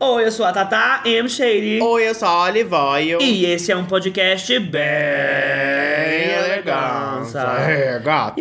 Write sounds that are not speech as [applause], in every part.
Oi, eu sou a Tata M. Shady. Oi, eu sou a Olivoio. E esse é um podcast bem elegância. É, gato.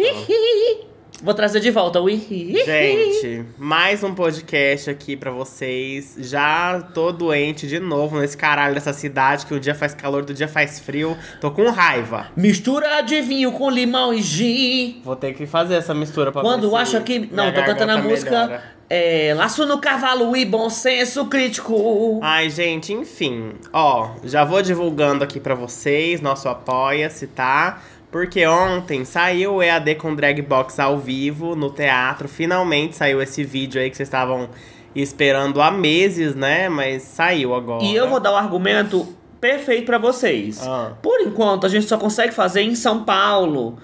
Vou trazer de volta o Gente, mais um podcast aqui pra vocês. Já tô doente de novo nesse caralho dessa cidade que um dia faz calor, outro dia faz frio. Tô com raiva. Mistura de vinho com limão e gin. Vou ter que fazer essa mistura pra Quando acha que. Não, tô cantando a música. melhora. É, Laço no cavalo e bom senso crítico. Ai, gente, enfim. Ó, já vou divulgando aqui pra vocês, nosso apoia-se, tá? Porque ontem saiu o EAD com Drag Box ao vivo no teatro. Finalmente saiu esse vídeo aí que vocês estavam esperando há meses, né? Mas saiu agora. E eu vou dar o argumento perfeito pra vocês. Ah. Por enquanto, a gente só consegue fazer em São Paulo.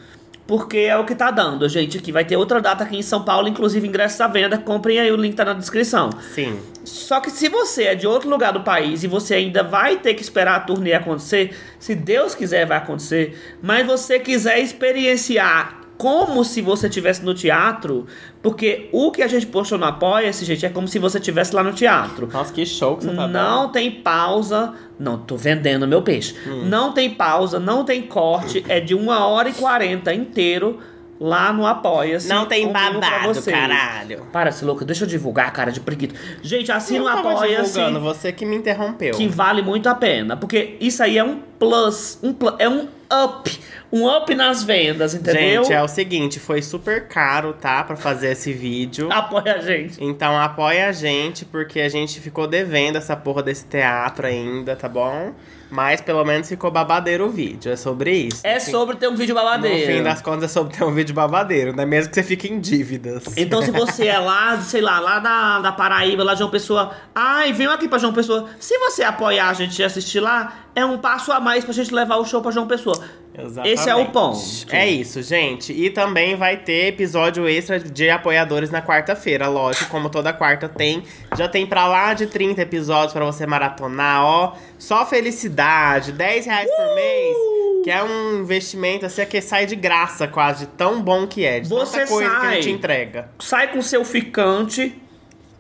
Porque é o que tá dando, gente. Aqui vai ter outra data aqui em São Paulo, inclusive ingressos à venda. Comprem aí, o link tá na descrição. Sim. Só que se você é de outro lugar do país e você ainda vai ter que esperar a turnê acontecer, se Deus quiser vai acontecer, mas você quiser experienciar como se você estivesse no teatro, porque o que a gente postou no Apoia-se, gente, é como se você estivesse lá no teatro. Nossa, que show que você tá Não tem pausa. Não, tô vendendo meu peixe. Hum. Não tem pausa, não tem corte. É de 1 hora e 40 inteiro lá no Apoia-se. Não tem babado, caralho. Para, se louca, deixa eu divulgar, cara de preguiça. Gente, assina o Apoia-se. você que me interrompeu. Que vale muito a pena. Porque isso aí é um plus. Um plus é um up. Um up nas vendas, entendeu? Gente, é o seguinte, foi super caro, tá? Pra fazer esse vídeo. Apoia a gente. Então apoia a gente, porque a gente ficou devendo essa porra desse teatro ainda, tá bom? Mas pelo menos ficou babadeiro o vídeo, é sobre isso. É Assim, sobre ter um vídeo No babadeiro. fim das contas é sobre ter um vídeo babadeiro, né? Mesmo que você fique em dívidas. Então, se [laughs] você é lá, sei lá, lá da, da Paraíba, lá de João Pessoa, ai, venham aqui pra João Pessoa. Se você apoiar a gente e assistir lá, é um passo a mais pra gente levar o show pra João Pessoa. Exatamente. Esse é o ponto. É isso, gente. E também vai ter episódio extra de apoiadores na quarta-feira, lógico, como toda quarta tem. Já tem pra lá de 30 episódios pra você maratonar, ó. Só felicidade, 10 reais por mês. Que é um investimento assim que sai de graça, quase, de tão bom que é. De Você tanta coisa que a sai. gente entrega. Sai com seu ficante,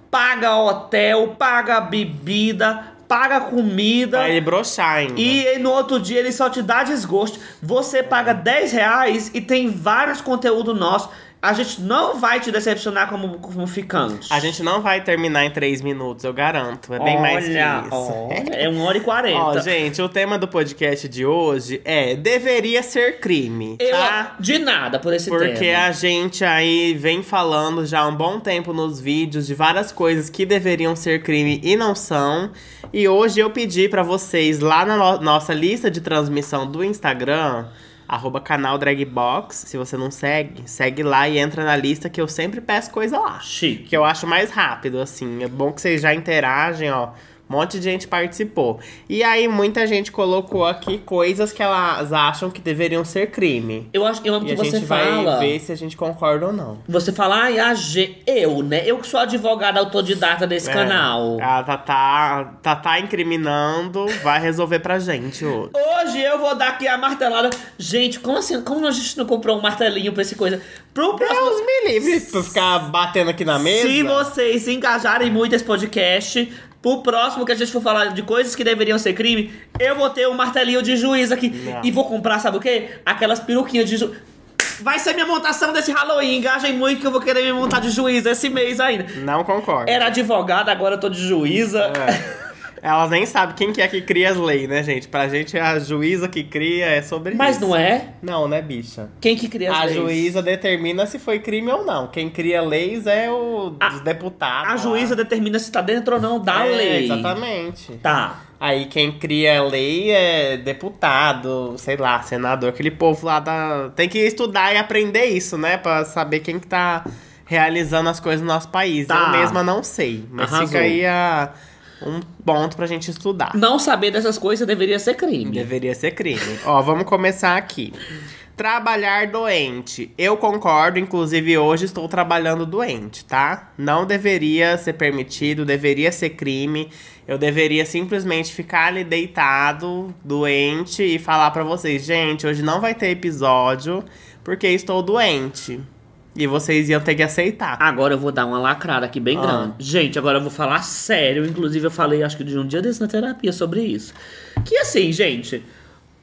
paga hotel, paga bebida, paga comida. Pra ele broxar ainda. E aí, no outro dia ele só te dá desgosto. Você paga 10 reais e tem vários conteúdos nossos. A gente não vai te decepcionar como, como ficante. A gente não vai terminar em 3 minutos, eu garanto. É bem mais que Olha, isso. olha, é 1 hora e 40. Ó, gente, o tema do podcast de hoje é Deveria ser crime, Eu, tá? de nada por esse Porque tema. a gente aí vem falando já há um bom tempo nos vídeos de várias coisas que deveriam ser crime e não são. E hoje eu pedi pra vocês lá na no- nossa lista de transmissão do Instagram, arroba canal Dragbox. Se você não segue, segue lá e entra na lista que eu sempre peço coisa lá. Chique. Que eu acho mais rápido, assim. É bom que vocês já interagem, ó. Um monte de gente participou. E aí, muita gente colocou aqui coisas que elas acham que deveriam ser crime. Eu, acho, eu amo E que a você gente vai fala. ver se a gente concorda ou não. Você fala, ai, a G, eu, né? Eu que sou advogada autodidata desse É, canal. A Tatá, Tatá incriminando vai resolver pra gente hoje. Hoje eu vou dar aqui a martelada. Gente, como assim? Como a gente não comprou um martelinho pra esse coisa? Pro próximo. Deus me livre pra ficar batendo aqui na mesa. Se vocês engajarem muito esse podcast, pro próximo que a gente for falar de coisas que deveriam ser crime, eu vou ter um martelinho de juiz aqui. Não. E vou comprar, sabe o quê? Aquelas peruquinhas de juiz. Vai ser minha montação desse Halloween. Engajem muito que eu vou querer me montar de juiz esse mês ainda. Não concordo. Era advogada, agora eu tô de juíza. É. [laughs] Elas nem sabem quem que é que cria as leis, né, gente? Pra gente, a juíza que cria é sobre Mas isso. não é? Não, né, bicha? Quem que cria as A leis? juíza determina se foi crime ou não. Quem cria leis é o A- os deputados. A lá. juíza determina se tá dentro ou não da É, lei. Exatamente. Tá. Aí quem cria a lei é deputado, sei lá, senador, aquele povo lá da. Tem que estudar e aprender isso, né? Pra saber quem que tá realizando as coisas no nosso país. Tá. Eu mesma não sei. Mas Arrasou. fica aí a, um ponto pra gente estudar. Não saber dessas coisas deveria ser crime. Deveria ser crime. Ó, vamos começar aqui. Trabalhar doente. Eu concordo, inclusive hoje estou trabalhando doente, tá? Não deveria ser permitido, deveria ser crime. Eu deveria simplesmente ficar ali deitado, doente e falar pra vocês, gente, hoje não vai ter episódio porque estou doente. E vocês iam ter que aceitar. Agora eu vou dar uma lacrada aqui bem Ah. grande. Gente, agora eu vou falar sério. Inclusive, eu falei, acho que de um dia desse na terapia sobre isso. Que assim, gente.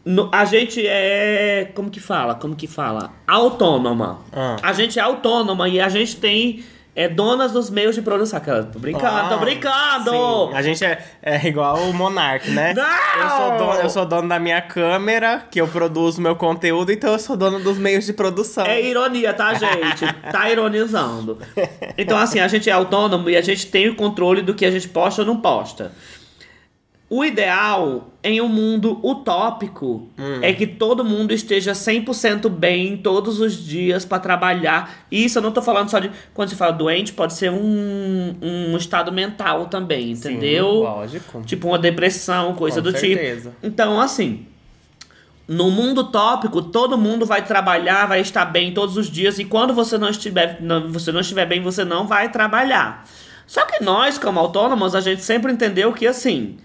no- a gente é. Como que fala? Como que fala? Autônoma. Ah. A gente é autônoma e a gente tem. É donas dos meios de produção. Aquela, Tô brincando, tô Ah, brincando! Sim, a gente é, é igual o Monark, né? [laughs] Não! Eu sou, dono, eu sou dono da minha câmera, que eu produzo meu conteúdo, então eu sou dono dos meios de produção. É ironia, tá, gente? [laughs] Tá ironizando. Então, assim, a gente é autônomo e a gente tem o controle do que a gente posta ou não posta. O ideal em um mundo utópico é que todo mundo esteja 100% bem todos os dias pra trabalhar. E isso eu não tô falando só de. Quando se fala doente, pode ser um, um estado mental também, Sim, entendeu? lógico. Tipo uma depressão, coisa Com do certeza. tipo. Então, assim, no mundo tópico, todo mundo vai trabalhar, vai estar bem todos os dias e quando você não estiver, não, você não estiver bem, você não vai trabalhar. Só que nós, como autônomos, a gente sempre entendeu que assim,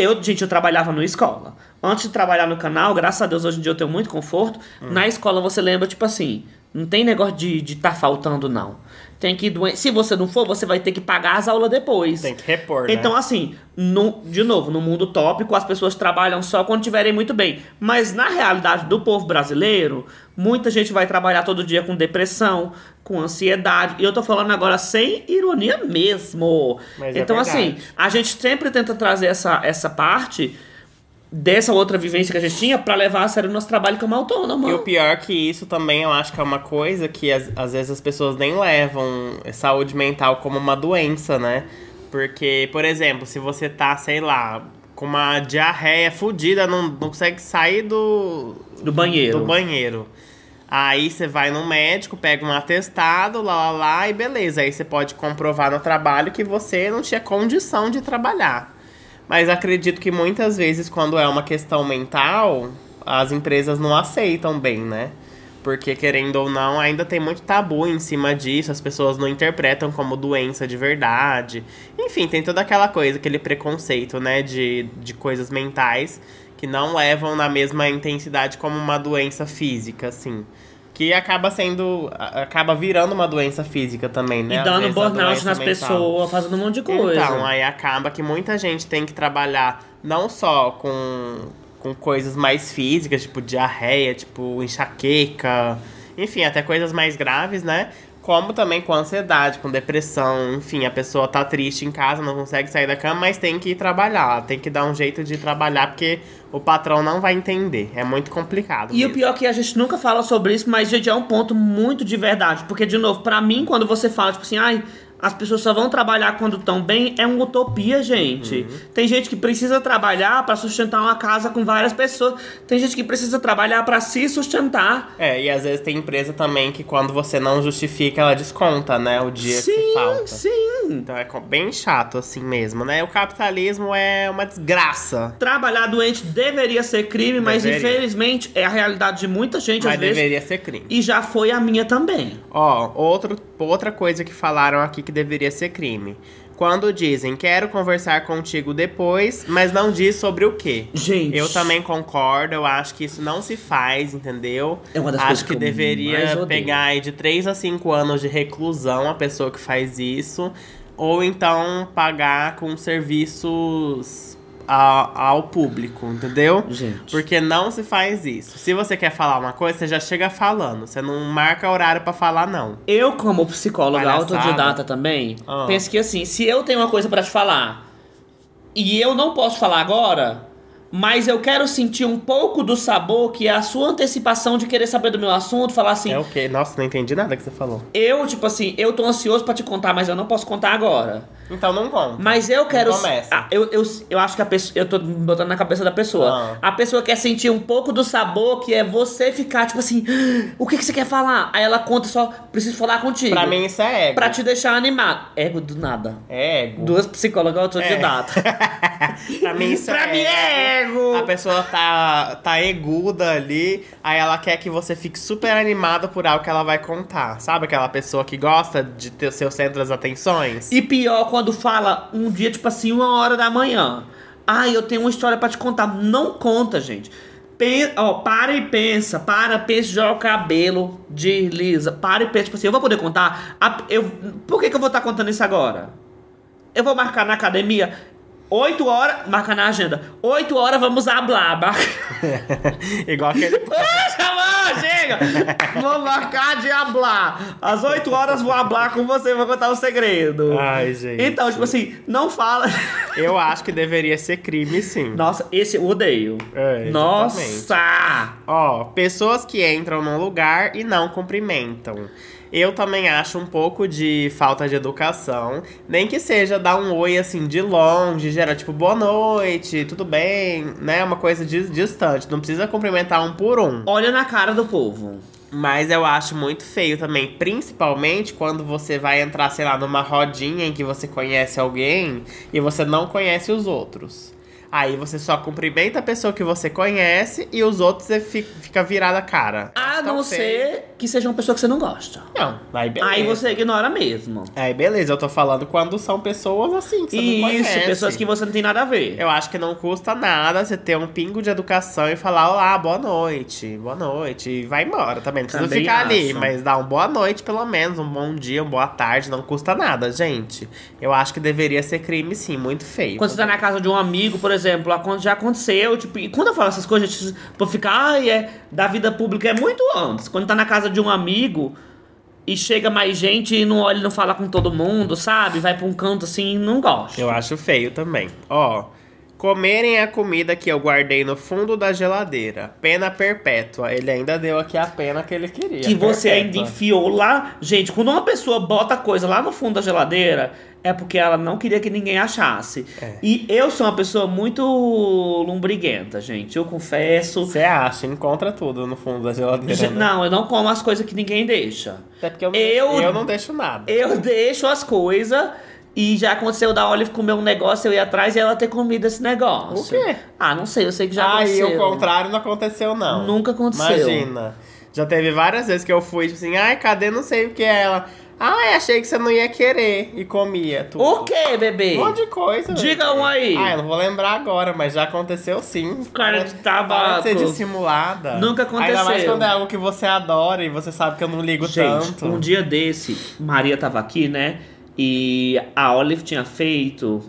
eu, gente, eu trabalhava numa escola. Antes de trabalhar no canal, graças a Deus, hoje em dia eu tenho muito conforto. Hum. Na escola você lembra, tipo assim, não tem negócio de de tá faltando, não. Tem que doen- Se você não for, você vai ter que pagar as aulas depois. Tem que repor, né? Então, assim, no- de novo, no mundo tópico, as pessoas trabalham só quando estiverem muito bem. Mas na realidade do povo brasileiro, muita gente vai trabalhar todo dia com depressão, com ansiedade. E eu tô falando agora sem ironia mesmo. Mas é então, assim, verdade. a gente sempre tenta trazer essa, essa parte dessa outra vivência que a gente tinha pra levar a sério o nosso trabalho como autônomo. E o pior que isso também, eu acho que é uma coisa que às, às vezes as pessoas nem levam saúde mental como uma doença, né? Porque, por exemplo, se você tá, sei lá, com uma diarreia fodida, não, não consegue sair do, Do banheiro. do banheiro. Aí você vai no médico, pega um atestado, lá, lá, lá, e beleza. Aí você pode comprovar no trabalho que você não tinha condição de trabalhar. Mas acredito que muitas vezes, quando é uma questão mental, as empresas não aceitam bem, né? Porque, querendo ou não, ainda tem muito tabu em cima disso, as pessoas não interpretam como doença de verdade. Enfim, tem toda aquela coisa, aquele preconceito, né, de, de coisas mentais que não levam na mesma intensidade como uma doença física, assim. Que acaba sendo. acaba virando uma doença física também, né? E dando burnout nas pessoas, fazendo um monte de coisa. Então, aí acaba que muita gente tem que trabalhar não só com, com coisas mais físicas, tipo diarreia, tipo enxaqueca, enfim, até coisas mais graves, né? Como também com ansiedade, com depressão, enfim, a pessoa tá triste em casa, não consegue sair da cama, mas tem que ir trabalhar, tem que dar um jeito de trabalhar, porque o patrão não vai entender. É muito complicado. E o mesmo. pior é que a gente nunca fala sobre isso, mas, gente, é um ponto muito de verdade. Porque, de novo, pra mim, quando você fala, tipo assim, ai, as pessoas só vão trabalhar quando estão bem, é uma utopia, gente. Uhum. Tem gente que precisa trabalhar pra sustentar uma casa com várias pessoas. Tem gente que precisa trabalhar pra se sustentar. É, e às vezes tem empresa também que quando você não justifica, ela desconta, né? O dia que você sim, falta. sim. Então é bem chato assim mesmo, né? O capitalismo é uma desgraça. Trabalhar doente deveria ser crime, mas Deveria. infelizmente é a realidade de muita gente, Mas às vezes. deveria ser crime. E já foi a minha também. Ó, outro, outra coisa que falaram aqui que deveria ser crime. Quando dizem quero conversar contigo depois, mas não diz sobre o quê. Gente. Eu também concordo, eu acho que isso não se faz, entendeu? É uma das acho coisas que, que eu deveria pegar aí de 3 a 5 anos de reclusão a pessoa que faz isso. Ou então pagar com serviços a- ao público, entendeu? Gente. Porque não se faz isso. Se você quer falar uma coisa, você já chega falando. Você não marca horário pra falar, não. Eu, como psicóloga Palhaçada. autodidata também, Ah. penso que assim, se eu tenho uma coisa pra te falar e eu não posso falar agora, mas eu quero sentir um pouco do sabor que é a sua antecipação de querer saber do meu assunto, falar assim, É o quê? Nossa, não entendi nada que você falou. eu, tipo assim, eu tô ansioso pra te contar, mas eu não posso contar agora. Então não conta. Mas eu quero. começa. Ah, eu, eu, eu acho que a pessoa. Eu tô botando na cabeça da pessoa. Ah. A pessoa quer sentir um pouco do sabor, que é você ficar, tipo assim, "Ah, o que, que você quer falar? Aí ela conta só, preciso falar contigo. Pra mim isso é ego. Pra te deixar animado. Ego do nada. É ego. Duas psicólogas autodidatas. [laughs] pra mim isso pra é mim é ego! A pessoa tá, tá eguda ali, aí ela quer que você fique super animado por algo que ela vai contar. Sabe aquela pessoa que gosta de ter o seu centro das atenções? E pior quando fala um dia, tipo assim, uma hora da manhã. Ai, eu tenho uma história pra te contar. Não conta, gente. Pen- ó, para e pensa, para, pensa, joga o cabelo, desliza, para e pensa, tipo assim, eu vou poder contar? A- eu, por que, que eu vou estar contando isso agora? Eu vou marcar na academia 8 horas, marca na agenda, 8 horas vamos hablar, marca. [laughs] Igual aquele. [laughs] Chama, chega! Vou marcar de hablar. Às 8 horas vou hablar com você, vou contar um segredo. Ai, gente. Então, tipo assim, não fala. Eu acho que deveria ser crime, sim. Nossa, esse eu odeio. É. Nossa! Ó, pessoas que entram num lugar e não cumprimentam. Eu também acho um pouco de falta de educação. Nem que seja dar um oi assim de longe, gerar tipo boa noite, tudo bem, né? Uma coisa dis- distante. Não precisa cumprimentar um por um. Olha na cara do povo. Mas eu acho muito feio também, principalmente quando você vai entrar, sei lá, numa rodinha em que você conhece alguém e você não conhece os outros. Aí você só cumprimenta a pessoa que você conhece e os outros você fi- fica virada a cara. A tão não feio. ser que seja uma pessoa que você não gosta. Não, aí beleza. Aí você ignora mesmo. Aí beleza, eu tô falando quando são pessoas assim, que você não Isso, conhece. pessoas que você não tem nada a ver. Eu acho que não custa nada você ter um pingo de educação e falar, olá, boa noite, boa noite, e vai embora também. Não precisa Também ficar ali, acho. mas dá um boa noite pelo menos, um bom dia, uma boa tarde, não custa nada, gente. Eu acho que deveria ser crime sim, muito feio. Quando você tá na casa de um amigo, por exemplo, quando já aconteceu, tipo, e quando eu falo essas coisas, gente, por ficar, ai, é da vida pública é muito antes. Quando tá na casa de um amigo e chega mais gente e não olha e não fala com todo mundo, sabe? Vai pra um canto assim, não gosta. Eu acho feio também. Ó, comerem a comida que eu guardei no fundo da geladeira. Pena perpétua. Ele ainda deu aqui a pena que ele queria. Que você ainda perpétua. enfiou lá. Gente, quando uma pessoa bota coisa lá no fundo da geladeira, é porque ela não queria que ninguém achasse. É. E eu sou uma pessoa muito lombriguenta, gente. Eu confesso. Você acha, encontra tudo no fundo da geladeira. Ge- né? Não, eu não como as coisas que ninguém deixa. Até porque eu Eu- eu não deixo nada. Eu deixo as coisas. E já aconteceu da Olive comer um negócio, eu ir atrás e ela ter comido esse negócio. O quê? Ah, não sei, eu sei que já ah, e aconteceu. o contrário não aconteceu, não. Nunca aconteceu. Imagina. Já teve várias vezes que eu fui, tipo assim, ai, cadê não sei o que é ela? Ai, achei que você não ia querer. E comia tudo. O que, bebê? Um monte de coisa. Diga um aí. Ah, eu não vou lembrar agora, mas já aconteceu sim. Cara de tabaco. Para ser dissimulada. Nunca Ainda mais aconteceu. quando é algo que você adora e você sabe que eu não ligo Gente, tanto. um dia desse, Maria tava aqui, né? E a Olive tinha feito,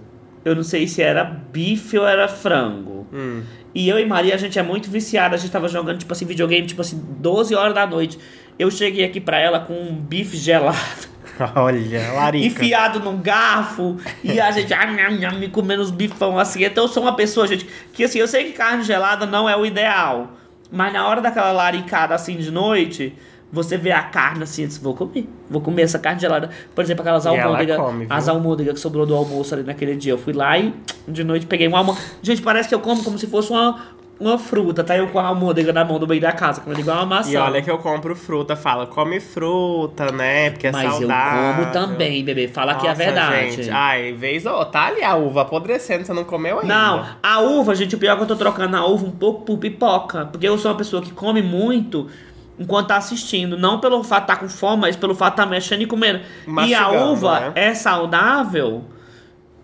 eu não sei se era bife ou era frango. Hum. E eu e Maria, a gente é muito viciada, a gente tava jogando, tipo assim, videogame, tipo assim, 12 horas da noite. Eu cheguei aqui pra ela com um bife gelado, [laughs] Olha, larica. enfiado num garfo, e a gente, ah, nham, nham, me comendo os bifão assim. Então eu sou uma pessoa, gente, que assim, eu sei que carne gelada não é o ideal. Mas na hora daquela laricada assim de noite, você vê a carne assim, você vou comer. Vou comer essa carne gelada. Por exemplo, aquelas ela almôndegas. As almôndegas que sobrou do almoço ali naquele dia. Eu fui lá e de noite peguei uma almôndega. Gente, parece que eu como como se fosse uma, uma fruta, tá? Eu com a almôndega na mão do meio da casa, comendo igual uma maçã. E olha que eu compro fruta, fala, come fruta, né? Porque é Mas saudável. eu como também, bebê. Fala que é a Nossa, verdade. Gente. Ai, vez ou tá ali a uva apodrecendo, você não comeu ainda. Não, a uva, gente, o pior é que eu tô trocando a uva um pouco por pipoca. Porque eu sou uma pessoa que come muito enquanto tá assistindo. Não pelo fato de tá com fome, mas pelo fato de tá mexendo e comendo. e a Mastigando, uva né? é saudável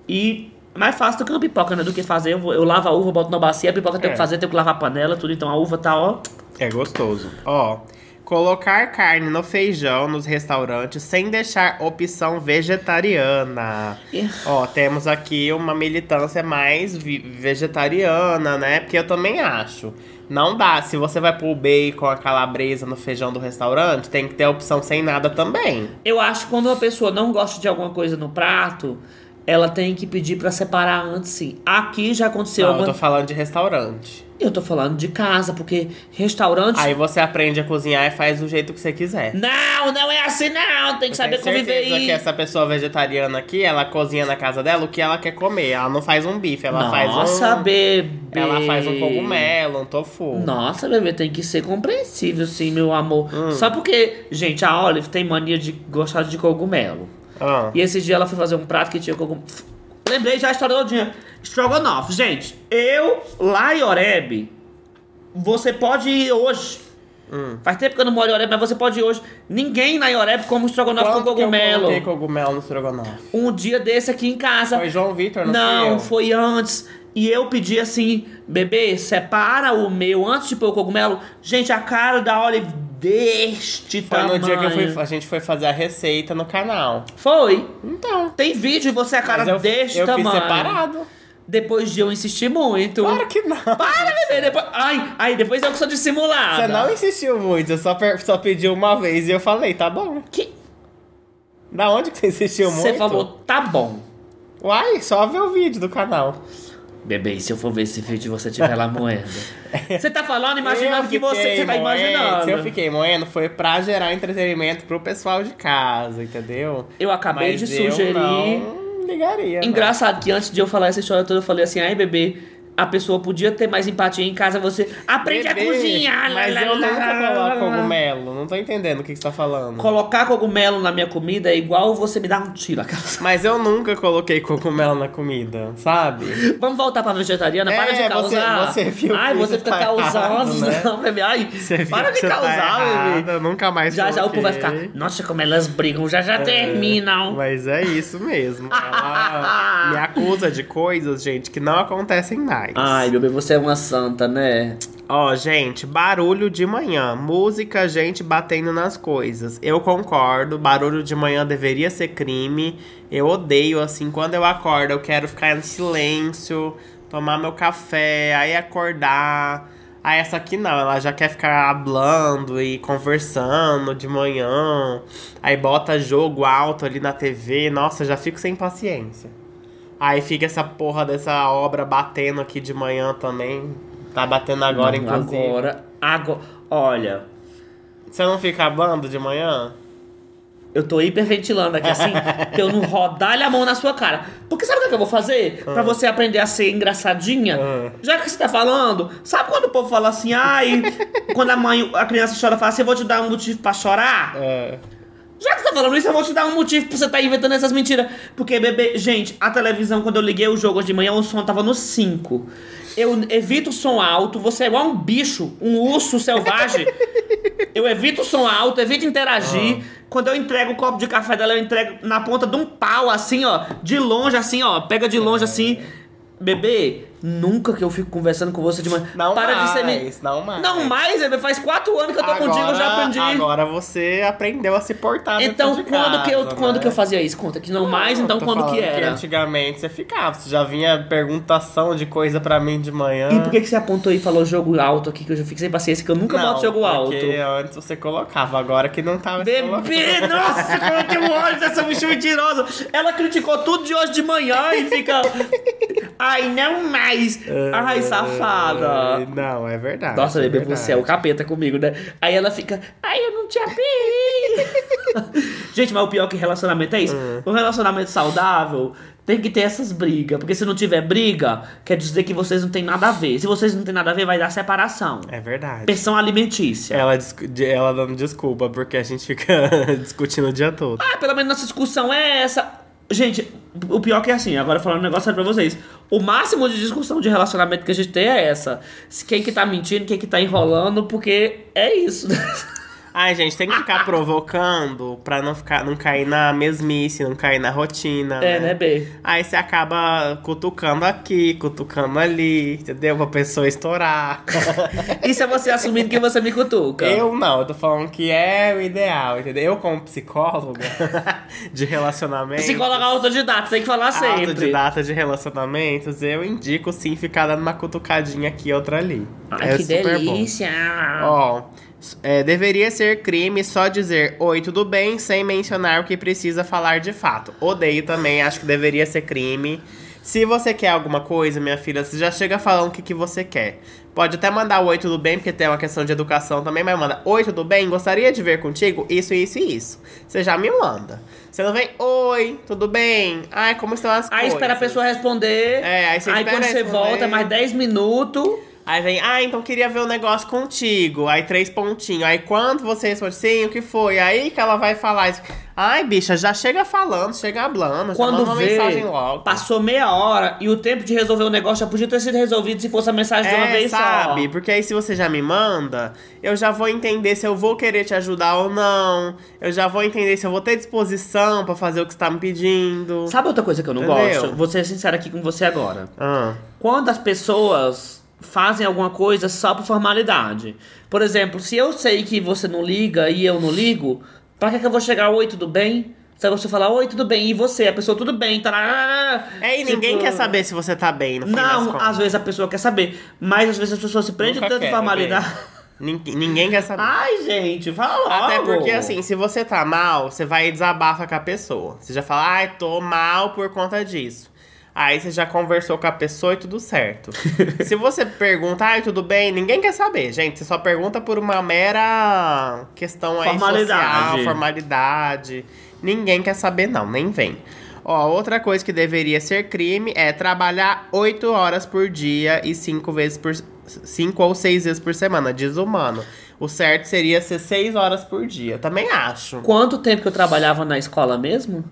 e mais fácil do que uma pipoca, né? Do que fazer. Eu, eu lavo a uva, boto na bacia, a pipoca tem É. que fazer, tem que lavar a panela, tudo. Então a uva tá, ó. É gostoso. Ó, colocar carne no feijão nos restaurantes sem deixar opção vegetariana. É. Ó, temos aqui uma militância mais vegetariana, né? Porque eu também acho. Não dá. Se você vai pôr o bacon, a calabresa no feijão do restaurante, tem que ter a opção sem nada também. Eu acho que quando uma pessoa não gosta de alguma coisa no prato, ela tem que pedir pra separar antes, sim. Aqui já aconteceu Não, eu alguma... tô falando de restaurante. Eu tô falando de casa, porque restaurante. Aí você aprende a cozinhar e faz do jeito que você quiser. Não, não é assim não. Tem que Eu saber tenho conviver aí. que essa pessoa vegetariana aqui, ela cozinha na casa dela o que ela quer comer. Ela não faz um bife, ela faz um... Nossa, bebê. Ela faz um cogumelo, um tofu. Nossa, bebê, tem que ser compreensível, sim, meu amor. Hum. Só porque, gente, a Olive tem mania de gostar de cogumelo. Ah, E esse dia ela foi fazer um prato que tinha cogumelo. Lembrei já a história todinha. Strogonoff. Gente, eu lá em Oreb, você pode ir hoje. Hum. Faz tempo que eu não moro em Oreb, mas você pode ir hoje. Ninguém em Oreb come estrogonofe com que eu cogumelo. cogumelo no estrogonofe? Um dia desse aqui em casa. Foi João Vitor, não, Não, eu. foi antes. E eu pedi assim, bebê, separa o meu antes de pôr o cogumelo. Gente, a cara da Olive deste Foi tamanho. no dia que eu fui- a gente foi fazer a receita no canal. Foi. Então. Tem vídeo e você a cara Mas eu, deste eu tamanho. fiz separado. Depois de eu insistir muito. Claro que não. Para, bebê. Depois... Ai, ai, depois eu que sou dissimulada. Você não insistiu muito, eu só, per- só pedi uma vez e eu falei, tá bom. Que... Da onde que você insistiu muito? Você falou, tá bom. Uai, só ver o vídeo do canal. Bebê, se eu for ver esse vídeo e você tiver lá moendo? [laughs] Você tá falando, imaginando que você, você tá moendo. imaginando. Se eu fiquei moendo, foi pra gerar entretenimento pro pessoal de casa, entendeu? Eu acabei Mas de eu sugerir. não ligaria. não. Engraçado que antes de eu falar essa história toda, eu falei assim, ai bebê, a pessoa podia ter mais empatia em casa, você aprende Bebê, a cozinhar. Mas lá, eu lá, nunca lá, coloco cogumelo. Não tô entendendo o que que você tá falando. Colocar cogumelo na minha comida é igual você me dar um tiro. aquelas- [laughs] Mas eu nunca coloquei cogumelo na comida, sabe? Vamos voltar pra vegetariana? Para É, de causar. você- você viu Ai, você fica tá causando. errado, né? Não, bebê. Ai, Você para de tá causar, bebê. errada, Eu nunca mais Já já o povo vai ficar. coloquei. Nossa, como elas brigam, já já terminam. Mas é isso mesmo. Ela [laughs] me acusa de coisas, gente, que não acontecem mais. Ai, bebê, você é uma santa, né? Ó, gente, barulho de manhã. Música, gente batendo nas coisas. Eu concordo, barulho de manhã deveria ser crime. Eu odeio, assim, quando eu acordo, eu quero ficar em silêncio, tomar meu café, aí acordar. Aí essa aqui não, ela já quer ficar hablando e conversando de manhã. Aí bota jogo alto ali na TV. Nossa, já fico sem paciência. Aí fica essa porra dessa obra batendo aqui de manhã também. Tá batendo agora, Não, inclusive. Agora, agora. Olha, Você não fica hablando de manhã? eu tô hiperventilando aqui assim, [laughs] pra eu não rodar a mão na sua cara. Porque sabe o que eu vou fazer? Pra você aprender a ser engraçadinha? Ah. Já que você tá falando, sabe quando o povo fala assim, ai, quando a mãe, a criança chora, fala assim, eu vou te dar um motivo pra chorar? É. Já que você tá falando isso, eu vou te dar um motivo pra você tá inventando essas mentiras. Porque, bebê, gente, a televisão, quando eu liguei o jogo hoje de manhã, o som tava no 5. Eu evito o som alto, você é igual um bicho, um urso selvagem. [laughs] eu evito o som alto, evito interagir. Quando eu entrego o copo de café dela, eu entrego na ponta de um pau, assim, ó, de longe, assim, ó, pega de longe, assim. Bebê, nunca que eu fico conversando com você de manhã. Não Para mais, de ser me... não mais. Não mais, faz quatro anos que eu tô contigo, eu já aprendi. Agora você aprendeu a se portar Então, quando, que, eu, casa, quando né? que eu fazia isso? Conta que não mais, então quando que era? antigamente você ficava, você já vinha perguntação de coisa pra mim de manhã. E por que, que você apontou e falou jogo alto aqui, que eu já fiquei sem paciência, que eu nunca não, boto jogo alto? Porque antes você colocava, agora que não tava colocando. Bebê, nossa, como eu tenho ódio dessa bicha mentirosa. Ela criticou tudo de hoje de manhã e fica. Ai, não mais. Ai, safada. É, Não, é verdade. Nossa, é bebê, verdade. você é o capeta comigo, né? Aí ela fica, ai, eu não te amei. [laughs] Gente, mas o pior que relacionamento é isso. Hum. Um relacionamento saudável tem que ter essas brigas. Porque se não tiver briga, quer dizer que vocês não têm nada a ver. Se vocês não têm nada a ver, vai dar separação. É verdade. Pensão alimentícia. Ela, ela dando desculpa, porque a gente fica [laughs] discutindo o dia todo. Ah, pelo menos nossa discussão é essa. Gente, o pior que é assim, agora falando um negócio pra vocês. O máximo de discussão de relacionamento que a gente tem é essa. Quem que tá mentindo, quem que tá enrolando, porque é isso. [laughs] Ai, gente, tem que ficar [laughs] provocando pra não, ficar, não cair na mesmice, não cair na rotina. É, né, B? Aí você acaba cutucando aqui, cutucando ali, entendeu? Pra pessoa estourar. [laughs] Isso é você assumindo que você me cutuca. Eu não, eu tô falando que é o ideal, entendeu? Eu, como psicóloga [laughs] de relacionamento. Psicóloga autodidata, tem que falar sempre. Autodidata de relacionamentos, eu indico sim ficar dando uma cutucadinha aqui outra ali. Ai, é que super bom. delícia. Ó, é, deveria ser crime só dizer oi, tudo bem, sem mencionar o que precisa falar de fato. Odeio também, acho que deveria ser crime. Se você quer alguma coisa, minha filha, você já chega falando o que, que você quer. Pode até mandar oi, tudo bem, porque tem uma questão de educação também, mas manda oi, tudo bem? Gostaria de ver contigo isso, isso e isso. Você já me manda. Você não vem, oi, tudo bem? Ai, como estão as Aí coisas? espera a pessoa responder. É, aí você Aí quando você responder. volta, mais 10 minutos. Aí vem, ah, então queria ver o um negócio contigo. Aí três pontinhos. Aí quando você responde, sim, o que foi? Aí que ela vai falar isso. Ai, bicha, já chega falando, chega hablando, Quando já vê, mensagem logo. passou meia hora e o tempo de resolver o negócio já podia ter sido resolvido se fosse a mensagem de uma É, vez sabe? só. Porque aí se você já me manda, eu já vou entender se eu vou querer te ajudar ou não. Eu já vou entender se eu vou ter disposição pra fazer o que você tá me pedindo. Sabe outra coisa que eu não Entendeu? gosto? Vou ser sincero aqui com você agora. Ah, Quando as pessoas fazem alguma coisa só por formalidade. Por exemplo, se eu sei que você não liga e eu não ligo, pra que, que eu vou chegar, oi, tudo bem? Se você falar, oi, tudo bem, e você? A pessoa, tudo bem, tarará. É, e ninguém Tipo, quer saber se você tá bem, no Não, às vezes a pessoa quer saber, mas às vezes as pessoas se prendem Nunca tanto em formalidade. Ninguém, ninguém quer saber. Ai, gente, fala. Até porque, assim, se você tá mal, você vai e desabafa com a pessoa. Você já fala, ai, tô mal por conta disso. Aí você já conversou com a pessoa e tudo certo. [laughs] se você pergunta, ai, tudo bem? Ninguém quer saber, gente. Você só pergunta por uma mera questão aí Formalidade. social, formalidade. Ninguém quer saber, não, nem vem. Ó, outra coisa que deveria ser crime é trabalhar 8 horas por dia e 5 vezes por. 5 ou 6 vezes por semana, desumano. O certo seria ser 6 horas por dia. Também acho. Quanto tempo que eu trabalhava na escola mesmo?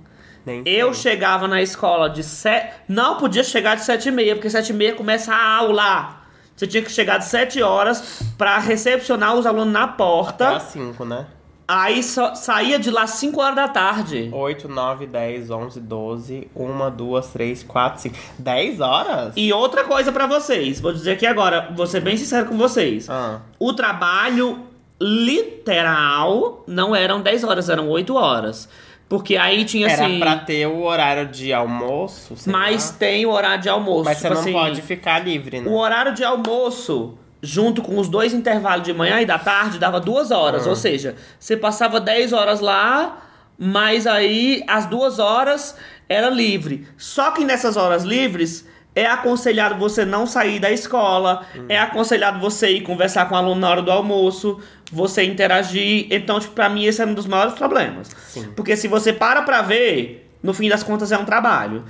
Eu chegava na escola de sete. Não podia chegar de sete e meia, porque sete e meia começa a aula. Você tinha que chegar de sete horas pra recepcionar os alunos na Até porta. às 5, né? Aí só, saía de lá 5 horas da tarde. 8, 9, 10, 11, 12, 1, 2, 3, 4, 5. 10 horas? E outra coisa pra vocês, vou dizer aqui agora, vou ser bem sincero com vocês. Ah, O trabalho literal não eram 10 horas, eram 8 horas. Porque aí tinha era assim. pra ter o horário de almoço, Mas lá. tem o horário de almoço. Mas você tipo não assim, pode ficar livre, né? O horário de almoço, junto com os dois intervalos de manhã e da tarde, dava duas horas. Ah. Ou seja, você passava 10 horas lá, mas aí as duas horas era livre. Só que nessas horas livres. É aconselhado você não sair da escola, Hum. é aconselhado você ir conversar com o aluno na hora do almoço, você interagir. Então, tipo, pra mim esse é um dos maiores problemas. Sim. Porque se você para pra ver, no fim das contas é um trabalho.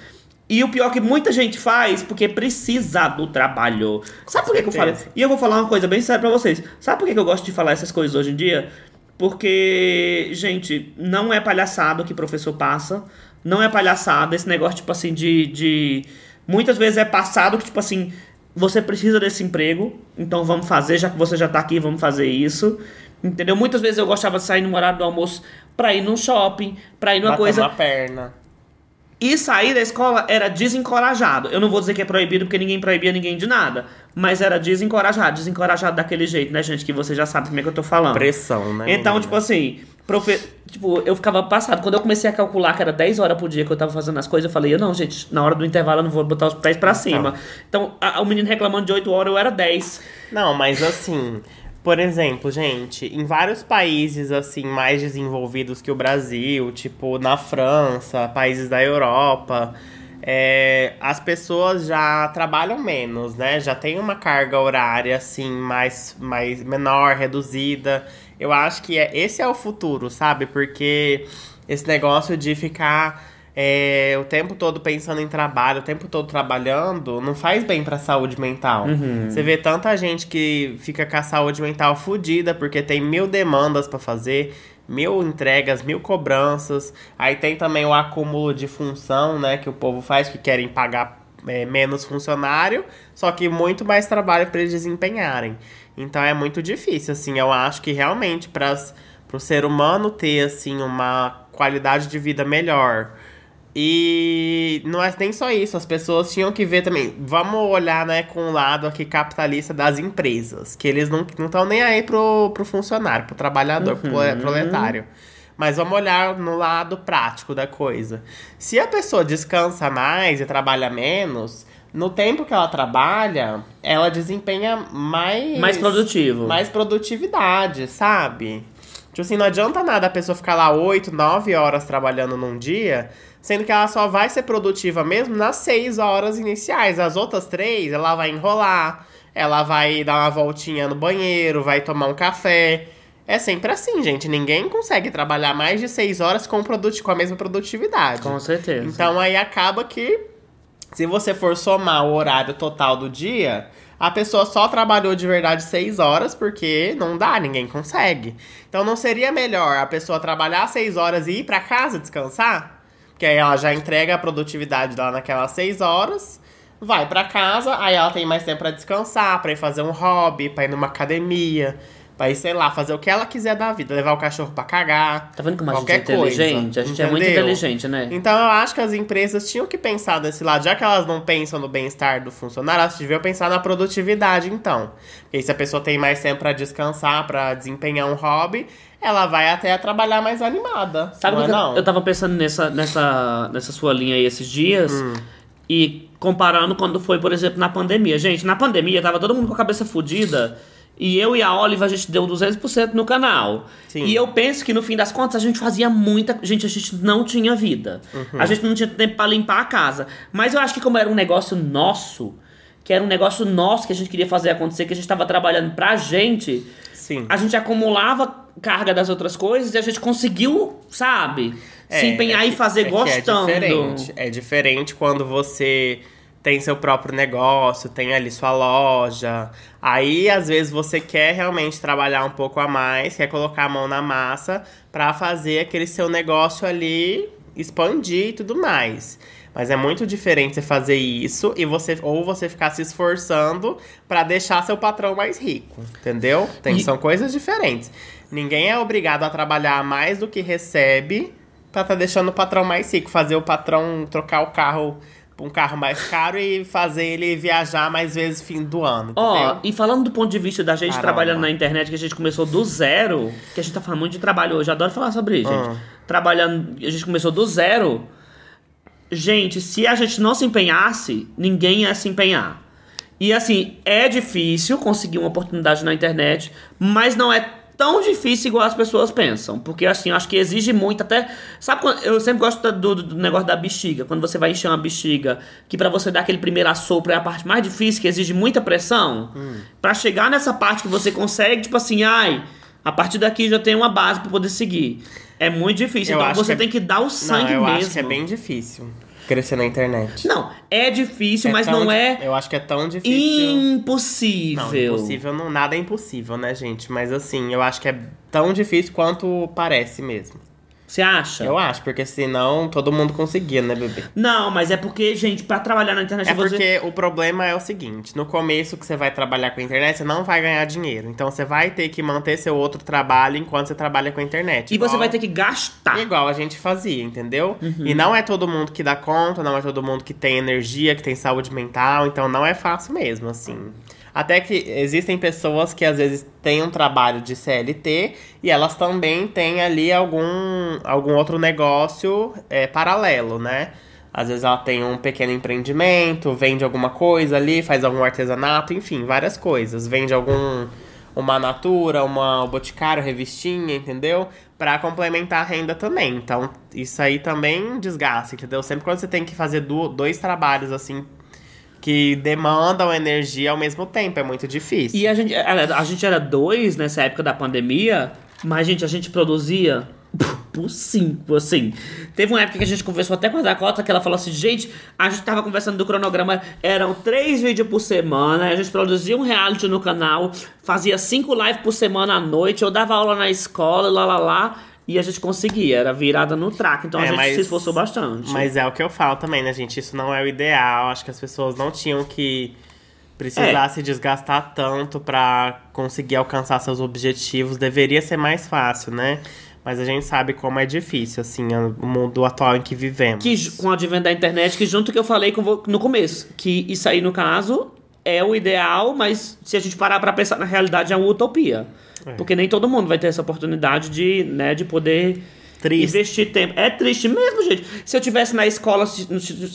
E o pior que muita gente faz porque precisa do trabalho. Sabe por que, que eu falo? certeza. E eu vou falar uma coisa bem séria pra vocês. Sabe por que, que eu gosto de falar essas coisas hoje em dia? Porque, gente, não é palhaçada o que o professor passa. Não é palhaçada esse negócio, tipo assim, de. de... Muitas vezes é passado que, tipo assim, você precisa desse emprego, então vamos fazer, já que você já tá aqui, vamos fazer isso. Entendeu? Muitas vezes eu gostava de sair no horário do almoço pra ir num shopping, pra ir numa Bater coisa. uma perna. E sair da escola era desencorajado. Eu não vou dizer que é proibido, porque ninguém proibia ninguém de nada. Mas era desencorajado. Desencorajado daquele jeito, né, gente? Que você já sabe como é que eu tô falando. Pressão, né? Então, menina? tipo assim, profe... tipo, eu ficava passado. Quando eu comecei a calcular que era 10 horas por dia que eu tava fazendo as coisas, eu falei, não, gente, na hora do intervalo eu não vou botar os pés pra cima. Então, a- o menino reclamando de 8 horas, eu era 10. Não, mas assim, por exemplo, gente, em vários países assim mais desenvolvidos que o Brasil, tipo na França, países da Europa, é, as pessoas já trabalham menos, né? Já tem uma carga horária assim mais, mais menor, reduzida. Eu acho que é, esse é o futuro, sabe? Porque esse negócio de ficar é, o tempo todo pensando em trabalho, o tempo todo trabalhando, não faz bem pra saúde mental. Você vê tanta gente que fica com a saúde mental fodida porque tem mil demandas pra fazer, mil entregas, mil cobranças. Aí tem também o acúmulo de função, né, que o povo faz, que querem pagar é, menos funcionário, só que muito mais trabalho pra eles desempenharem. Então é muito difícil, assim, eu acho que realmente para o ser humano ter, assim, uma qualidade de vida melhor, e não é nem só isso, as pessoas tinham que ver também. Vamos olhar, né, com o lado aqui capitalista das empresas, que eles não estão nem aí pro, pro funcionário, pro trabalhador, pro Uhum. proletário. Mas vamos olhar no lado prático da coisa. Se a pessoa descansa mais e trabalha menos, no tempo que ela trabalha, ela desempenha mais. Mais produtivo. Mais produtividade, sabe? Tipo assim, não adianta nada a pessoa ficar lá 8, 9 horas trabalhando num dia, sendo que ela só vai ser produtiva mesmo nas 6 horas iniciais. As outras três, ela vai enrolar, ela vai dar uma voltinha no banheiro, vai tomar um café. É sempre assim, gente. Ninguém consegue trabalhar mais de 6 horas com, com a mesma produtividade. Com certeza. Então aí acaba que, se você for somar o horário total do dia, a pessoa só trabalhou de verdade seis horas porque não dá, ninguém consegue. Então não seria melhor a pessoa trabalhar seis horas e ir para casa descansar? Porque aí ela já entrega a produtividade dela naquelas seis horas, vai para casa, aí ela tem mais tempo para descansar, para ir fazer um hobby, para ir numa academia. Pra ir, sei lá, fazer o que ela quiser da vida. Levar o cachorro pra cagar. Tá vendo como a gente é qualquer coisa, inteligente? a gente é muito entendeu? inteligente, né? Então eu acho que as empresas tinham que pensar desse lado, já que elas não pensam no bem-estar do funcionário, elas deviam pensar na produtividade, então. Porque se a pessoa tem mais tempo pra descansar, pra desempenhar um hobby, ela vai até trabalhar mais animada. Sabe não é, eu- não? eu tava pensando nessa, nessa, nessa sua linha aí esses dias Hum. e comparando quando foi, por exemplo, na pandemia. Gente, na pandemia tava todo mundo com a cabeça fodida e eu e a Oliva a gente deu 200% no canal. Sim. E eu penso que no fim das contas a gente fazia muita. Gente, a gente não tinha vida. Uhum. A gente não tinha tempo pra limpar a casa. Mas eu acho que como era um negócio nosso. Que era um negócio nosso que a gente queria fazer acontecer, que a gente tava trabalhando pra gente Sim. a gente acumulava carga das outras coisas e a gente conseguu, sabe? se É, empenhar é e que- fazer é que gostando. É diferente. É diferente quando você tem seu próprio negócio, tem ali sua loja. Aí, às vezes, você quer realmente trabalhar um pouco a mais, quer colocar a mão na massa pra fazer aquele seu negócio ali expandir e tudo mais. Mas é muito diferente você fazer isso e você ou você ficar se esforçando pra deixar seu patrão mais rico, entendeu? Tem, E- São coisas diferentes. Ninguém é obrigado a trabalhar mais do que recebe pra tá deixando o patrão mais rico, fazer o patrão trocar o carro um carro mais caro e fazer ele viajar mais vezes fim do ano, Ó, entendeu? e falando do ponto de vista da gente Caramba. trabalhando na internet, que a gente começou do zero, que a gente tá falando muito de trabalho hoje, adoro falar sobre isso, gente. Ah. Trabalhando, a gente começou do zero. Gente, se a gente não se empenhasse, ninguém ia se empenhar. E assim, é difícil conseguir uma oportunidade na internet, mas não é tão difícil igual as pessoas pensam. Porque assim, eu acho que exige muito até. Sabe quando. Eu sempre gosto do, do- do negócio da bexiga. Quando você vai encher uma bexiga, que pra você dar aquele primeiro assopro é a parte mais difícil, que exige muita pressão. Pra chegar nessa parte que você consegue, tipo assim, ai, a partir daqui já tem uma base pra poder seguir. É muito difícil. Eu então você que é- tem que dar o Não, sangue eu mesmo. acho que é bem difícil crescer na internet. Não, é difícil, É mas não di- é Eu acho que é tão difícil. impossível. Não, impossível não, nada é impossível, né, gente? Mas assim, eu acho que é tão difícil quanto parece mesmo. Você acha? Eu acho, porque senão todo mundo conseguia, né, bebê? Não, mas é porque, gente, pra trabalhar na internet É você. porque o problema é o seguinte: no começo que você vai trabalhar com a internet, você não vai ganhar dinheiro. Então você vai ter que manter seu outro trabalho enquanto você trabalha com a internet. E você Igual- vai ter que gastar. Igual a gente fazia, entendeu? Uhum. E não é todo mundo que dá conta, não é todo mundo que tem energia, que tem saúde mental, então não é fácil mesmo, assim. Até que existem pessoas que às vezes têm um trabalho de CLT e elas também têm ali algum, algum outro negócio é, paralelo, né? Às vezes ela tem um pequeno empreendimento, vende alguma coisa ali, faz algum artesanato, enfim, várias coisas. Vende algum uma natura, uma um boticário, revistinha, entendeu? Pra complementar a renda também. Então, isso aí também desgasta, entendeu? Sempre quando você tem que fazer du- dois trabalhos assim que demandam energia ao mesmo tempo, é muito difícil. E a gente, a, a gente era dois nessa época da pandemia, mas, gente, a gente produzia por cinco, assim. Teve uma época que a gente conversou até com a Dakota, que ela falou assim, gente, a gente tava conversando do cronograma, eram três vídeos por semana, a gente produzia um reality no canal, fazia cinco lives por semana à noite, eu dava aula na escola, lá, lá, lá, e a gente conseguia, era virada no track, então a É, gente mas- se esforçou bastante. Mas é o que eu falo também, né, gente? Isso não é o ideal. Acho que as pessoas não tinham que precisar É. se desgastar tanto pra conseguir alcançar seus objetivos. Deveria ser mais fácil, né? Mas a gente sabe como é difícil, assim, o mundo atual em que vivemos. Que, com o advento da internet, que junto que eu falei com no começo, que isso aí, no caso, é o ideal, mas se a gente parar pra pensar na realidade, é uma utopia. É. Porque nem todo mundo vai ter essa oportunidade de, né, de poder Triste. investir tempo. É triste mesmo, gente. Se eu tivesse na escola, se,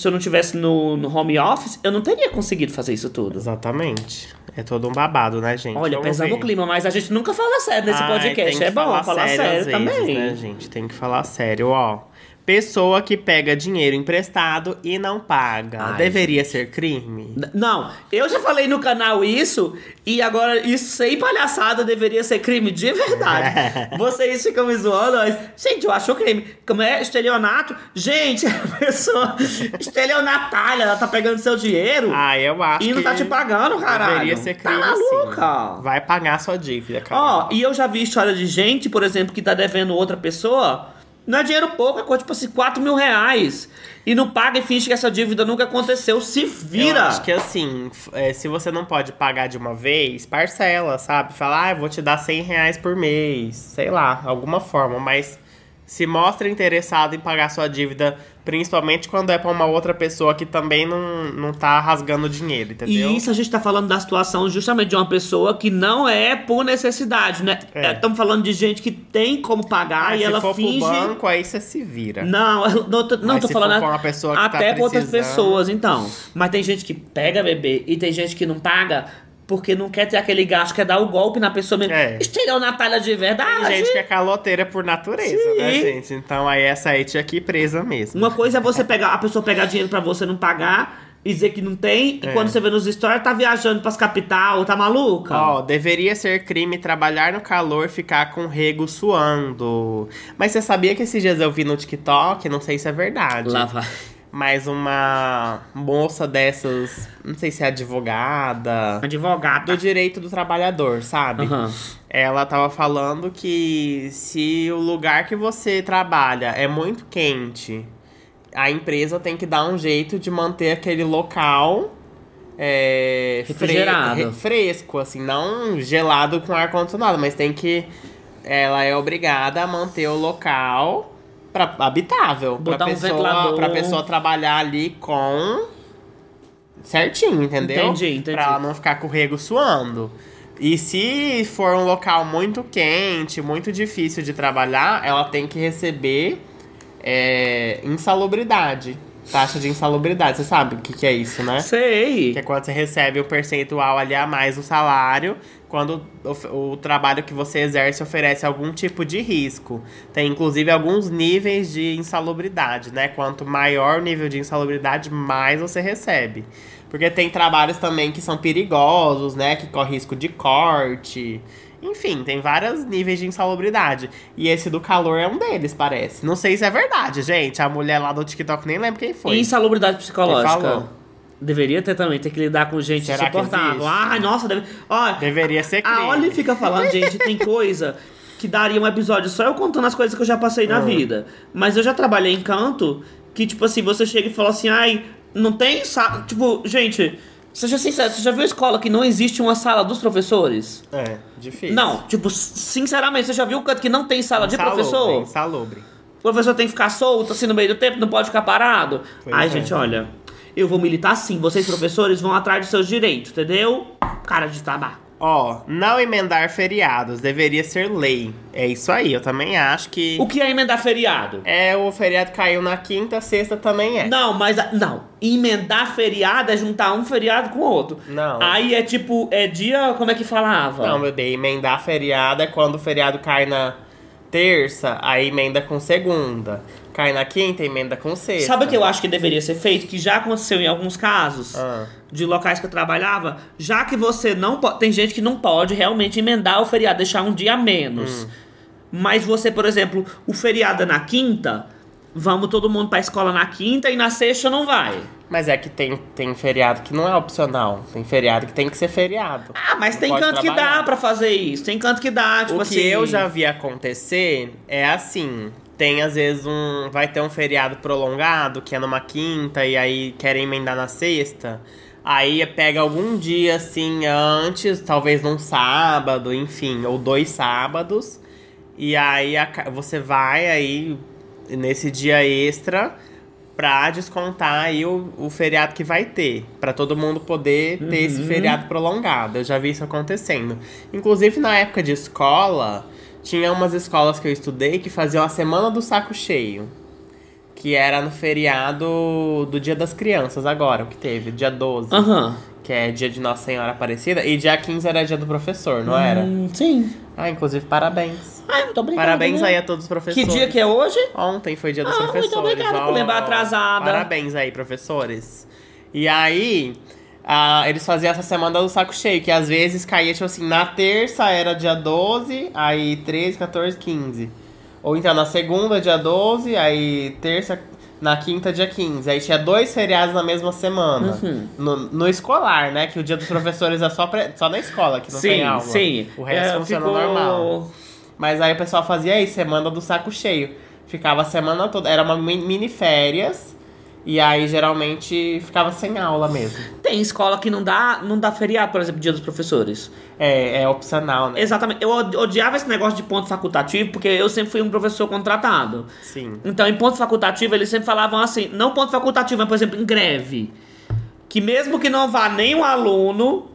eu não tivesse no, no home office, eu não teria conseguido fazer isso tudo. Exatamente. É todo um babado, né, gente? Olha, Vamos pesamos ver. o clima, mas a gente nunca fala sério nesse Ai, podcast. É bom falar, sério, às vezes, também. né, gente? Tem que falar sério, ó. Pessoa que pega dinheiro emprestado e não paga. Ai, Deveria ser crime? N- Não, eu já falei no canal isso, e agora isso sem palhaçada deveria ser crime de verdade. [laughs] Vocês ficam me zoando, mas, gente, eu acho crime. Como é estelionato? Gente, [laughs] a pessoa estelionatária, ela tá pegando seu dinheiro Ah, eu acho e não tá te pagando, caralho. Deveria ser crime, Tá maluca? sim. Vai pagar sua dívida, cara. Ó, e eu já vi história de gente, por exemplo, que tá devendo outra pessoa. Não é dinheiro pouco, é coisa tipo assim, 4 mil reais. E não paga e finge que essa dívida nunca aconteceu. Se vira! Eu acho que assim, f- é, se você não pode pagar de uma vez, parcela, sabe? Fala, ah, eu vou te dar 100 reais por mês. Sei lá, alguma forma. Mas se mostra interessado em pagar sua dívida, principalmente quando é pra uma outra pessoa que também não, não tá rasgando dinheiro, entendeu? E isso a gente tá falando da situação justamente de uma pessoa que não é por necessidade, né? É. Estamos falando de gente que tem como pagar e se ela for finge. pro banco, aí você se vira. Não, eu não, tô, não Mas tô se falando uma pessoa que tá até outras precisando- pessoas, então. Mas tem gente que pega bebê e tem gente que não paga porque não quer ter aquele gasto, quer dar o golpe na pessoa mesmo. É. Estelionatária de verdade. Tem gente que é caloteira por natureza, Sim. né, gente? Então aí essa aí tinha que presa mesmo. Uma coisa é você pegar, a pessoa pegar dinheiro pra você não pagar e dizer que não tem, e É. quando você vê nos stories, tá viajando pras capital, tá maluca? Ó, deveria ser crime trabalhar no calor e ficar com rego suando. Mas você sabia que esses dias eu vi no TikTok, não sei se é verdade. Lá vai. Mas uma moça dessas, não sei se é advogada, Advogada. do direito do trabalhador, sabe? Aham. Ela tava falando que se o lugar que você trabalha é muito quente, a empresa tem que dar um jeito de manter aquele local é, Refrigerado. re- fresco, assim, não gelado com ar condicionado, mas tem que ela é obrigada a manter o local pra, habitável, Botar pra um pessoa, ventilador. pra pessoa trabalhar ali com certinho, entendeu? Entendi, entendi. Pra ela não ficar com o rego suando. E se for um local muito quente, muito difícil de trabalhar, ela tem que receber é, insalubridade. Taxa de insalubridade. Você sabe o que, que é isso, né? Sei. Que é quando você recebe o percentual ali a mais do salário, quando o, o trabalho que você exerce oferece algum tipo de risco. Tem inclusive alguns níveis de insalubridade, né? Quanto maior o nível de insalubridade, mais você recebe. Porque tem trabalhos também que são perigosos, né? Que corre risco de corte. Enfim, tem vários níveis de insalubridade. E esse do calor é um deles, parece. Não sei se é verdade, gente. A mulher lá do TikTok nem lembro quem foi. Insalubridade psicológica. Deveria ter também, ter que lidar com gente Será insuportável. Ai, nossa, deve... Ó, Deveria ser crime. a Oli fica falando, [laughs] gente, tem coisa que daria um episódio só eu contando as coisas que eu já passei na Ah. vida. Mas eu já trabalhei em canto que, tipo assim, você chega e fala assim, ai, não tem. Tipo, gente, seja sincero, você já viu escola que não existe uma sala dos professores? É, difícil. Não, tipo, sinceramente, você já viu canto que não tem sala de Insalubre, professor? Insalubre. O professor tem que ficar solto assim no meio do tempo, não pode ficar parado. Pois Ai, é. gente, olha, eu vou militar sim. Vocês, professores, vão atrás dos seus direitos, entendeu? Cara de tabaco. Ó, não emendar feriados deveria ser lei. É isso aí, eu também acho que. O que é emendar feriado? É, o feriado caiu na quinta, sexta também é. Não, mas a- não. Emendar feriado é juntar um feriado com o outro. Não. Aí é tipo, é dia, como é que falava? Não, meu bem, emendar feriado é quando o feriado cai na terça, aí emenda com segunda. Cai na quinta, emenda com sexta. Sabe o que eu acho que deveria ser feito? Que já aconteceu em alguns casos Ah. de locais que eu trabalhava. Já que você não pode. Tem gente que não pode realmente emendar o feriado, deixar um dia a menos. Hum. Mas você, por exemplo, o feriado é na quinta, vamos todo mundo pra escola na quinta e na sexta não vai. Mas é que tem, tem feriado que não é opcional. Tem feriado que tem que ser feriado. Ah, mas Não tem canto que trabalhar. dá pra fazer isso. Tem canto que dá, tipo o assim. que eu já vi acontecer é assim. Tem às vezes um. Vai ter um feriado prolongado, que é numa quinta, e aí querem emendar na sexta. Aí pega algum dia assim antes, talvez num sábado, enfim, ou dois sábados. E aí você vai aí nesse dia extra pra descontar aí o, o feriado que vai ter. Pra todo mundo poder ter esse feriado prolongado. Eu já vi isso acontecendo. Inclusive na época de escola, tinha umas escolas que eu estudei que faziam a semana do saco cheio. Que era no feriado do Dia das Crianças agora, o que teve, dia 12. Aham. que é dia de Nossa Senhora Aparecida. E dia 15 era dia do professor, não era? Hum, sim. Ah, inclusive, parabéns. Ai, muito obrigada. Parabéns né? aí a todos os Que professores. dia que é hoje? Ontem foi dia dos Ah, muito professores. obrigada por lembrar atrasada. Parabéns aí, professores. E aí, ah, eles faziam essa semana do saco cheio, que às vezes caía, tipo assim, na terça era dia 12, aí 13, 14, 15. Ou então na segunda, dia 12, aí terça, na quinta, dia 15. Aí tinha dois feriados na mesma semana. Uhum. No, no escolar, né? Que o dia dos professores é só, pre- só na escola, que não sim, tem aula. sim. O resto É, funciona ficou- normal. Mas aí o pessoal fazia isso, semana do saco cheio. Ficava a semana toda. Era uma mi- mini férias. E aí geralmente ficava sem aula mesmo. Tem escola que não dá, não dá feriado, por exemplo, dia dos professores. É, é opcional, né? Exatamente. Eu od- odiava esse negócio de ponto facultativo, porque eu sempre fui um professor contratado. Sim. Então, em ponto facultativo, eles sempre falavam assim, não ponto facultativo, mas, por exemplo, em greve. Que mesmo que não vá nenhum aluno,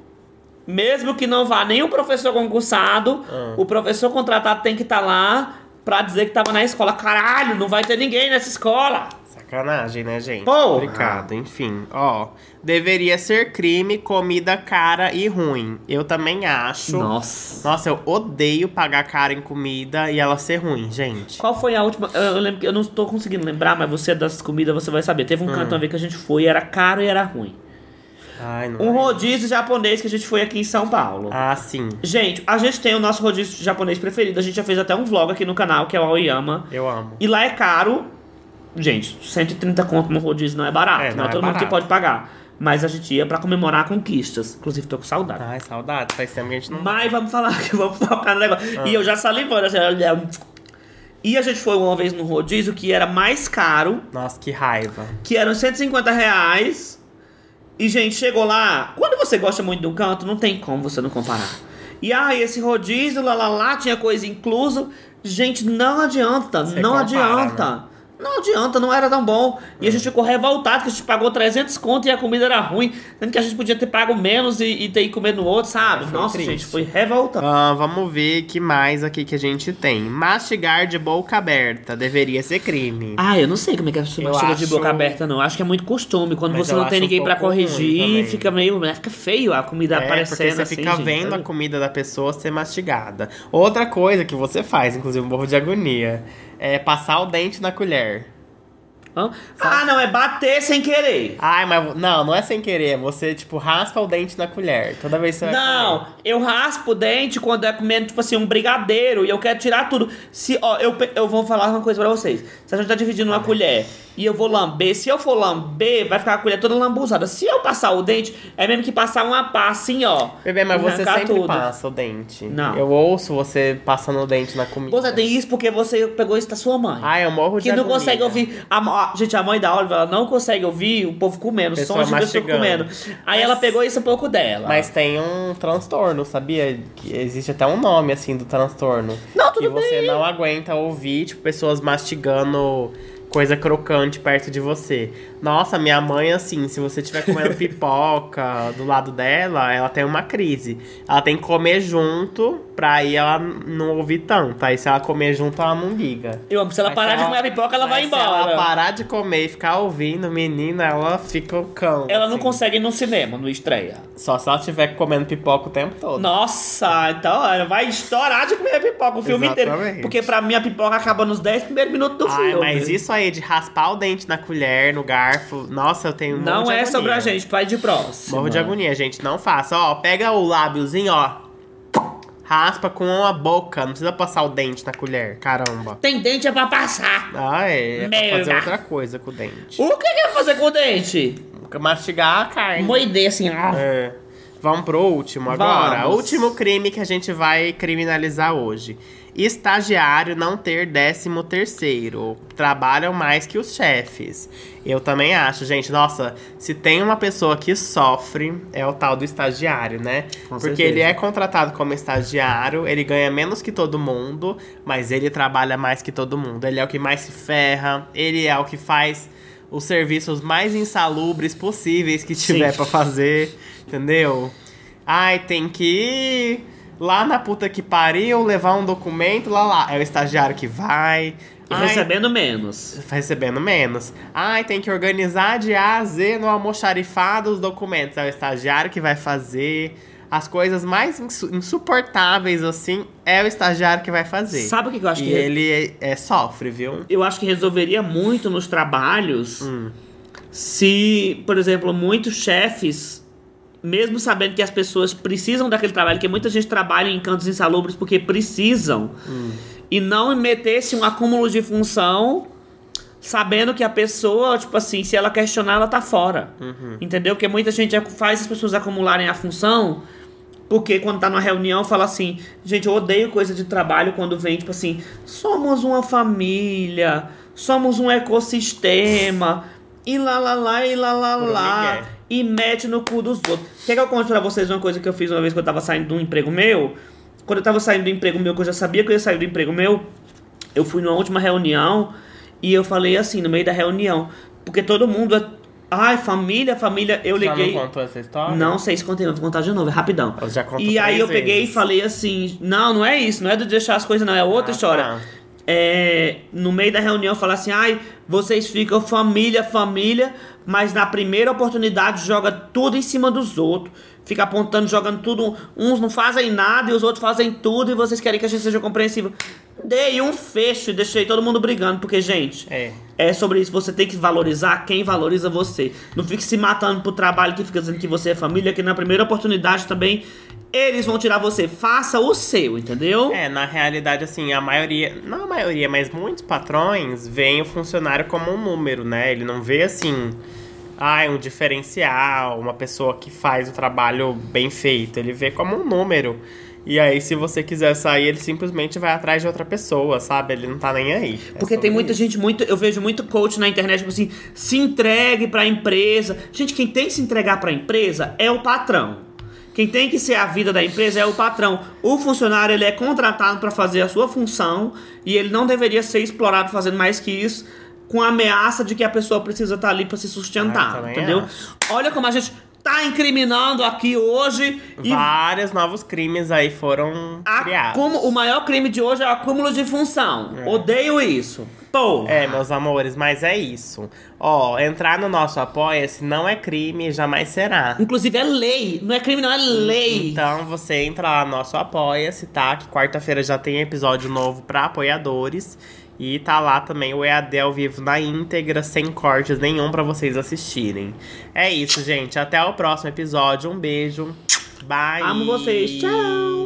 mesmo que não vá nenhum professor concursado, Ah. o professor contratado tem que estar lá pra dizer que tava na escola. Caralho, não vai ter ninguém nessa escola. Sacanagem, né, gente? Porra! Complicado. Enfim, ó. Deveria ser crime comida cara e ruim. Eu também acho. Nossa. Nossa, eu odeio pagar cara em comida e ela ser ruim, gente. Qual foi a última? Eu, eu lembro que eu não tô conseguindo lembrar, mas você é das comidas você vai saber. Teve um canto uma vez que a gente foi, era caro e era ruim. Ai, não Um é. rodízio japonês que a gente foi aqui em São Paulo. Ah, sim. Gente, a gente tem o nosso rodízio japonês preferido. A gente já fez até um vlog aqui no canal, que é o Aoyama. Eu amo. E lá é caro. Gente, 130 conto no rodízio não é barato. É, não, não é todo mundo que pode pagar. Mas a gente ia pra comemorar conquistas. Inclusive, tô com saudade. Ai, saudade. Faz tempo que a gente não. Mas vamos falar que [laughs] vamos focar no negócio. Ah. E eu já salivando. Assim, e a gente foi uma vez no rodízio que era mais caro, Nossa, que raiva. que eram 150 reais. E, gente, chegou lá. Quando você gosta muito de um canto, não tem como você não comparar. E aí, esse rodízio, lá, lá, lá, tinha coisa incluso. Gente, não adianta, Você não compara, adianta. Não adianta, não era tão bom. E a gente ficou revoltado que a gente pagou 300 conto e a comida era ruim. Sendo que a gente podia ter pago menos e, e ter ido comer no outro, sabe? É, foi Nossa, triste. gente, foi revoltado. Ah, vamos ver que mais aqui que a gente tem. Mastigar de boca aberta deveria ser crime. Ah, eu não sei como é que a pessoa Eu mastiga de acho- boca aberta, não. Acho que é muito costume. Quando Mas você eu não tem acho um ninguém pra pouco ruim corrigir, também. fica meio. né, Fica feio a comida É, porque aparecendo você assim. fica gente, vendo a sabe? comida da pessoa ser mastigada. Outra coisa que você faz, inclusive um morro de agonia, é passar o dente na colher. Hã? Ah, não, é bater sem querer. Ai, mas não, não é sem querer. Você, tipo, raspa o dente na colher. Toda vez que você vai Não, comer. eu raspo o dente quando é comendo, tipo assim, um brigadeiro e eu quero tirar tudo. Se, ó, eu, eu vou falar uma coisa pra vocês. Se a gente tá dividindo uma colher e eu vou lamber, se eu for lamber, vai ficar a colher toda lambuzada. Se eu passar o dente, é mesmo que passar uma pá assim, ó. Bebê, mas você sempre tudo. passa o dente. Não. Eu ouço você passando o dente na comida. Você tem isso porque você pegou isso da sua mãe. Ai, eu morro de que não agonia. consegue ouvir. A, a- gente, a mãe da Oliver, ela não consegue ouvir o povo comendo, Pessoa sons de pessoa comendo. Aí Mas- ela pegou isso um pouco dela. Mas tem um transtorno, sabia? Que existe até um nome, assim, do transtorno. Não, que tudo você bem. não aguenta ouvir, tipo, pessoas mastigando coisa crocante perto de você. Nossa, minha mãe, assim, se você estiver comendo [laughs] pipoca do lado dela, ela tem uma crise. Ela tem que comer junto pra aí ela não ouvir tanto. Aí se ela comer junto, ela não liga. Eu amo, se ela Mas parar se de comer a pipoca, ela vai mas Se ela embora. parar de comer e ficar ouvindo, menina, ela fica o cão. Ela não assim. consegue ir no cinema, no estreia. Só se ela estiver comendo pipoca o tempo todo. Nossa, então ela vai estourar de comer pipoca o filme inteiro. Exatamente. Porque pra mim a pipoca acaba nos 10 primeiros minutos do Ai, filme. mas isso aí de raspar o dente na colher, no garfo, nossa, eu tenho um Não é agonia. sobre a gente, vai de próximo. Morro de agonia, gente, não faça. Ó, pega o lábiozinho, ó. Raspa com a boca, não precisa passar o dente na colher, caramba. Tem dente é pra passar. Ah, é, é pra Merda. fazer outra coisa com o dente. O que que é fazer com o dente? Mastigar a carne. Moeder assim, ó. É. Vamos pro último agora. Vamos. Último crime que a gente vai criminalizar hoje. Estagiário não ter décimo terceiro. Trabalham mais que os chefes. Eu também acho, gente. Nossa, se tem uma pessoa que sofre, é o tal do estagiário, né? Com Porque certeza. ele é contratado como estagiário, ele ganha menos que todo mundo, mas ele trabalha mais que todo mundo. Ele é o que mais se ferra, ele é o que faz os serviços mais insalubres possíveis que tiver pra fazer, entendeu? Ai, tem que lá na puta que pariu, levar um documento, lá lá. É o estagiário que vai. E Ai, recebendo menos. recebendo menos. Ai, tem que organizar de A a Z no almoxarifado os documentos. É o estagiário que vai fazer. As coisas mais insu- insuportáveis, assim, é o estagiário que vai fazer. Sabe o que que eu acho e que ele é, é- sofre, viu? eu acho que resolveria muito nos trabalhos Hum. se, por exemplo, muitos chefes, mesmo sabendo que as pessoas precisam daquele trabalho, que muita gente trabalha em cantos insalubres porque precisam, Hum. e não metesse um acúmulo de função sabendo que a pessoa, tipo assim, se ela questionar, ela tá fora. Uhum. Entendeu? Porque muita gente faz as pessoas acumularem a função porque quando tá numa reunião fala assim, gente, eu odeio coisa de trabalho quando vem, tipo assim, somos uma família, somos um ecossistema, e lá lá lá, e lá lá lá. E mete no cu dos outros. Quer que eu conte pra vocês uma coisa que eu fiz uma vez que eu tava saindo de um emprego meu? Quando eu tava saindo do emprego meu, que eu já sabia que eu ia sair do emprego meu, eu fui numa última reunião e eu falei assim, no meio da reunião, porque todo mundo. Ai, família, família, eu Já liguei. não contou essa história? Não sei se contei, mas vou contar de novo, é rapidão. Eu já E aí eu peguei vezes. e falei assim: não, não é isso, não é de deixar as coisas, não, é outra Ah, história. tá. É, no meio da reunião falar assim: ai, vocês ficam família, família, mas na primeira oportunidade joga tudo em cima dos outros. Fica apontando, jogando tudo. Uns não fazem nada e os outros fazem tudo e vocês querem que a gente seja compreensivo. Dei um fecho e deixei todo mundo brigando, porque, gente, É. é sobre isso. Você tem que valorizar quem valoriza você. Não fique se matando pro trabalho que fica dizendo que você é família, que na primeira oportunidade também eles vão tirar você. Faça o seu, entendeu? É, na realidade, assim, a maioria, não a maioria, mas muitos patrões veem o funcionário como um número, né? Ele não vê assim, ah, um diferencial, uma pessoa que faz o trabalho bem feito. Ele vê como um número. E aí, se você quiser sair, ele simplesmente vai atrás de outra pessoa, sabe? Ele não tá nem aí. É Porque tem muita isso. gente, muito, eu vejo muito coach na internet, tipo assim, se entregue pra empresa. Gente, quem tem que se entregar pra empresa é o patrão. Quem tem que ser a vida da empresa é o patrão. O funcionário ele é contratado pra fazer a sua função e ele não deveria ser explorado fazendo mais que isso, com a ameaça de que a pessoa precisa estar ali pra se Ah, sustentar, também entendeu? acho. Olha como a gente tá incriminando aqui hoje e Vários novos crimes aí foram a- criados. como o maior crime de hoje é o acúmulo de função. Odeio isso. Pô. É, meus amores, mas é isso. Ó, entrar no nosso Apoia-se não é crime e jamais será. Inclusive é lei. Não é crime, não, é lei. Então você entra lá no nosso Apoia-se, tá? Que quarta-feira já tem episódio novo pra apoiadores. E tá lá também o EAD ao vivo na íntegra, sem cortes nenhum pra vocês assistirem. É isso, gente. Até o próximo episódio. Um beijo. Bye. Amo vocês. Tchau.